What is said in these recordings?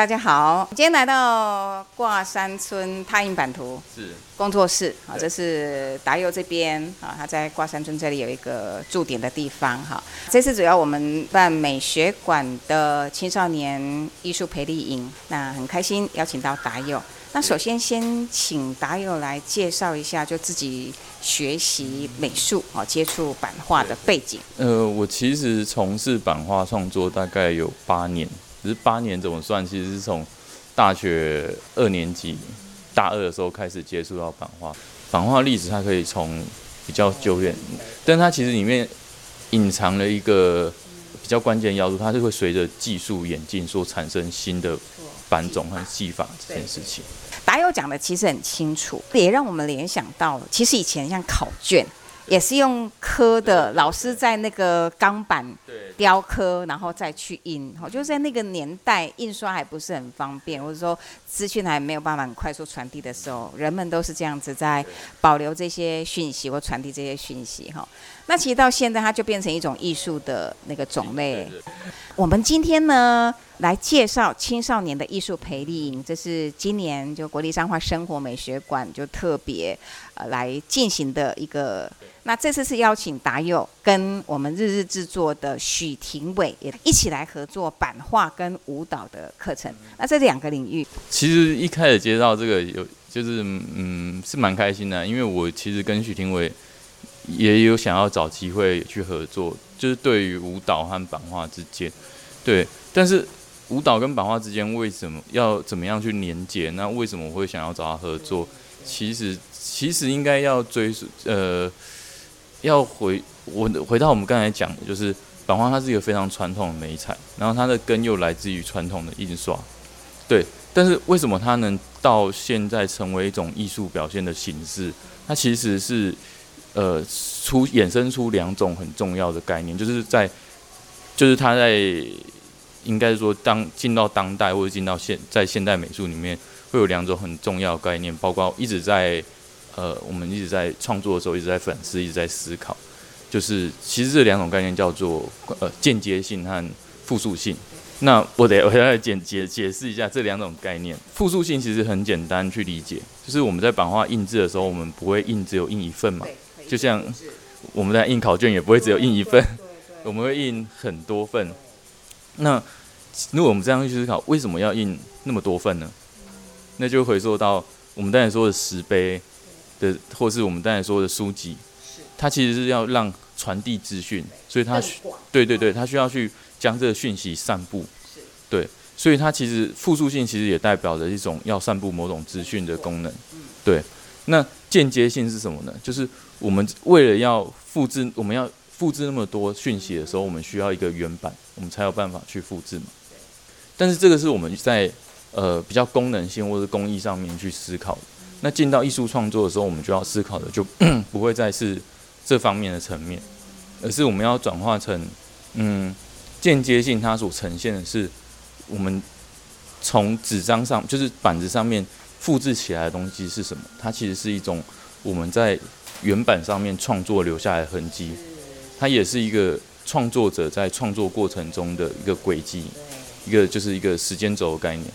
大家好今天来到挂山村拓印版图是工作室啊这是达佑这边啊他在挂山村这里有一个驻点的地方哈。这次主要我们办美学馆的青少年艺术培力营那很开心邀请到达佑那首先先请达佑来介绍一下就自己学习美术啊接触版画的背景。呃我其实从事版画创作大概有八年。只是八年，怎么算？其实是从大学二年级、大二的时候开始接触到版画。版画历史，它可以从比较久远，但它其实里面隐藏了一个比较关键要素，它就会随着技术演进，所产生新的版种和技法这件事情。达友讲的其实很清楚，也让我们联想到了，其实以前像考卷。也是用刻的，老师在那个钢板雕刻，然后再去印。好，就在那个年代，印刷还不是很方便，或者说资讯还没有办法很快速传递的时候，人们都是这样子在保留这些讯息或传递这些讯息。哈，那其实到现在，它就变成一种艺术的那个种类。我们今天呢，来介绍青少年的艺术培力营，这是今年就国立彰化生活美学馆就特别呃来进行的一个。那这次是邀请达佑跟我们日日制作的许廷伟也一起来合作版画跟舞蹈的课程。那这两个领域，其实一开始接到这个有就是嗯是蛮开心的，因为我其实跟许廷伟也有想要找机会去合作，就是对于舞蹈和版画之间，对，但是舞蹈跟版画之间为什么要怎么样去连接？那为什么我会想要找他合作？其实其实应该要追溯呃。要回我回到我们刚才讲的，就是版画，它是一个非常传统的美彩，然后它的根又来自于传统的印刷，对。但是为什么它能到现在成为一种艺术表现的形式？它其实是呃出衍生出两种很重要的概念，就是在就是它在应该说当进到当代或者进到现在现代美术里面，会有两种很重要的概念，包括一直在。呃，我们一直在创作的时候，一直在反思，一直在思考，就是其实这两种概念叫做呃间接性和复数性。那我得我要简解解释一下这两种概念。复数性其实很简单去理解，就是我们在版画印制的时候，我们不会印只有印一份嘛，就像我们在印考卷也不会只有印一份，我们会印很多份。那如果我们这样去思考，为什么要印那么多份呢？那就回溯到我们刚才说的石碑。的，或是我们刚才说的书籍，它其实是要让传递资讯，所以它需对对对，它需要去将这个讯息散布，对，所以它其实复数性其实也代表着一种要散布某种资讯的功能，对。那间接性是什么呢？就是我们为了要复制，我们要复制那么多讯息的时候，我们需要一个原版，我们才有办法去复制嘛。但是这个是我们在呃比较功能性或者工艺上面去思考。那进到艺术创作的时候，我们就要思考的就 不会再是这方面的层面，而是我们要转化成，嗯，间接性它所呈现的是我们从纸张上，就是板子上面复制起来的东西是什么？它其实是一种我们在原版上面创作留下来的痕迹，它也是一个创作者在创作过程中的一个轨迹，一个就是一个时间轴的概念。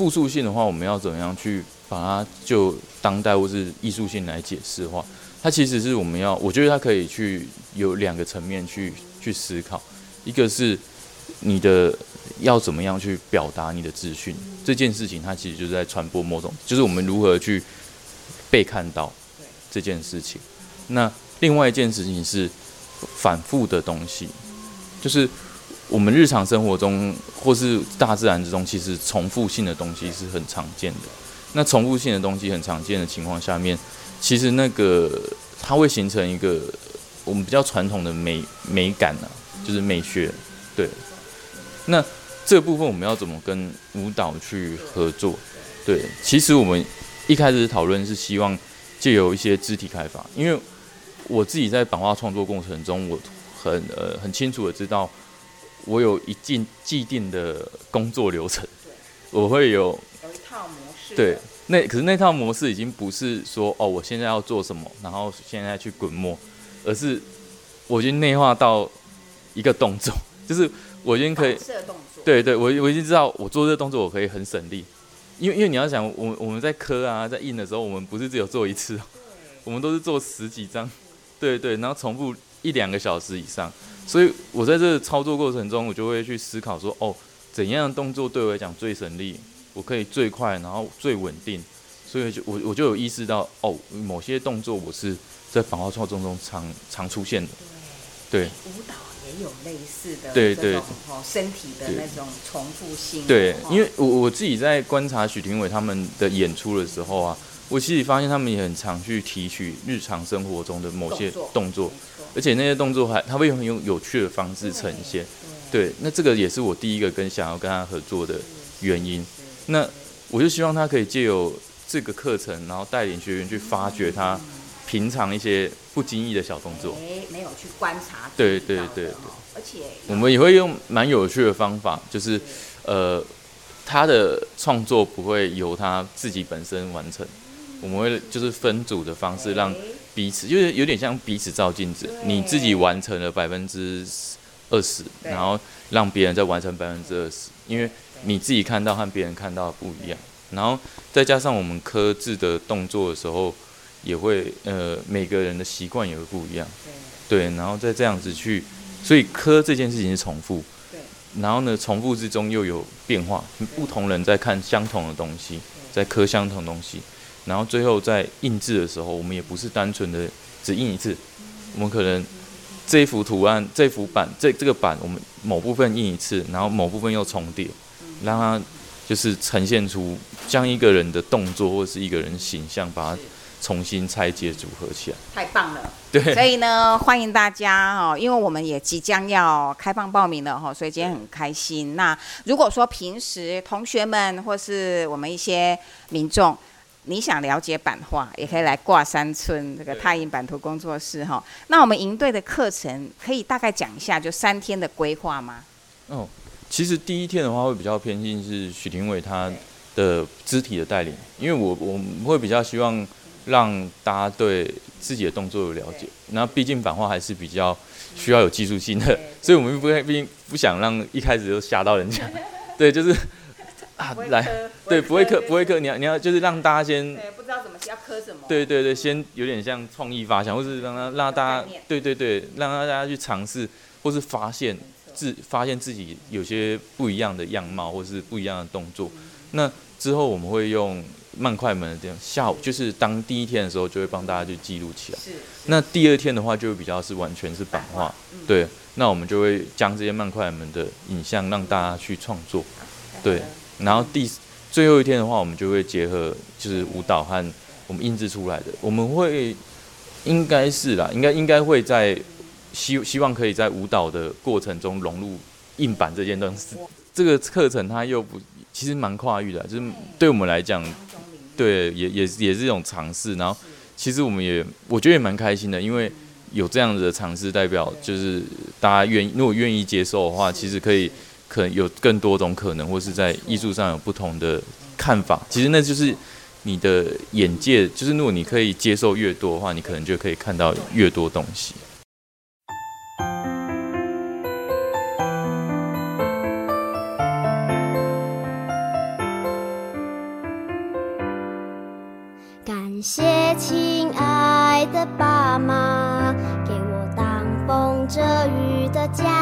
复数性的话，我们要怎么样去把它就当代或是艺术性来解释的话，它其实是我们要，我觉得它可以去有两个层面去去思考，一个是你的要怎么样去表达你的资讯这件事情，它其实就是在传播某种，就是我们如何去被看到这件事情。那另外一件事情是反复的东西，就是我们日常生活中或是大自然之中，其实重复性的东西是很常见的。那重复性的东西很常见的情况下面，其实那个它会形成一个我们比较传统的美美感啊，就是美学。对，那这部分我们要怎么跟舞蹈去合作？对，其实我们一开始讨论是希望借由一些肢体开发，因为我自己在版画创作过程中，我很呃很清楚的知道，我有一定既定的工作流程，我会有有一套模式。对，那可是那套模式已经不是说哦，我现在要做什么，然后现在去滚墨，而是我已经内化到一个动作，就是我已经可以。对对，我我已经知道我做这个动作我可以很省力，因为因为你要想，我们我们在刻啊，在印的时候，我们不是只有做一次哦，我们都是做十几张，对对，然后重复一两个小时以上，所以我在这个操作过程中，我就会去思考说，哦，怎样的动作对我来讲最省力，我可以最快，然后最稳定，所以就我我就有意识到，哦，某些动作我是在版画创作中常常出现的，对。舞蹈也有类似的对对。身体的那种重复性。对，哦因为我我自己在观察许廷伟他们的演出的时候啊，我其实发现他们也很常去提取日常生活中的某些动作，而且那些动作还他会用很有有趣的方式呈现。对，那这个也是我第一个跟想要跟他合作的原因。那我就希望他可以借由这个课程，然后带领学员去发掘他平常一些不经意的小动作。哎，没有去观察对对对而且我们也会用蛮有趣的方法，就是呃，他的创作不会由他自己本身完成，我们会就是分组的方式，让彼此就是有点像彼此照镜子，你自己完成了百分之二十，然后让别人再完成百分之二十，因为你自己看到和别人看到不一样，然后再加上我们刻字的动作的时候，也会呃每个人的习惯也会不一样。对，然后再这样子去，所以刻这件事情是重复，对，然后呢，重复之中又有变化，不同人在看相同的东西，在刻相同的东西，然后最后在印制的时候，我们也不是单纯的只印一次，我们可能这一幅图案、这幅版、这这个版，我们某部分印一次，然后某部分又重叠，让它就是呈现出将一个人的动作或是一个人形象，把它重新拆解组合起来。太棒了。对，所以呢，欢迎大家哦，因为我们也即将要开放报名了哈，所以今天很开心。那如果说平时同学们或是我们一些民众，你想了解版画，也可以来挂山村这个太印版图工作室哈。那我们营队的课程可以大概讲一下，就三天的规划吗？哦，其实第一天的话会比较偏心是许廷伟他的肢体的带领，因为我我们会比较希望让大家对自己的动作有了解。那毕竟版画还是比较需要有技术性的，所以我们不会毕竟不想让一开始就吓到人家。对，就是啊，来，对，不会刻，不会刻，你要你要就是让大家先。对，不知道怎么要磕什么。对对对，先有点像创意发想，或是让他让大家对对对，让大家去尝试，或是发现自发现自己有些不一样的样貌，或是不一样的动作。那之后我们会用慢快门的这样，下午就是当第一天的时候，就会帮大家去记录起来。是那第二天的话，就会比较是完全是版画，对。那我们就会将这些慢快门的影像让大家去创作，对。然后第最后一天的话，我们就会结合就是舞蹈和我们印制出来的，我们会应该是啦，应该应该会在希希望可以在舞蹈的过程中融入硬板这件东西。这个课程它又不其实蛮跨域的，就是对我们来讲，对也也也是一种尝试。然后其实我们也我觉得也蛮开心的，因为有这样子的尝试，代表就是大家愿意如果愿意接受的话，其实可以可能有更多种可能，或是在艺术上有不同的看法。其实那就是你的眼界，就是如果你可以接受越多的话，你可能就可以看到越多东西。感谢亲爱的爸妈，给我挡风遮雨的家，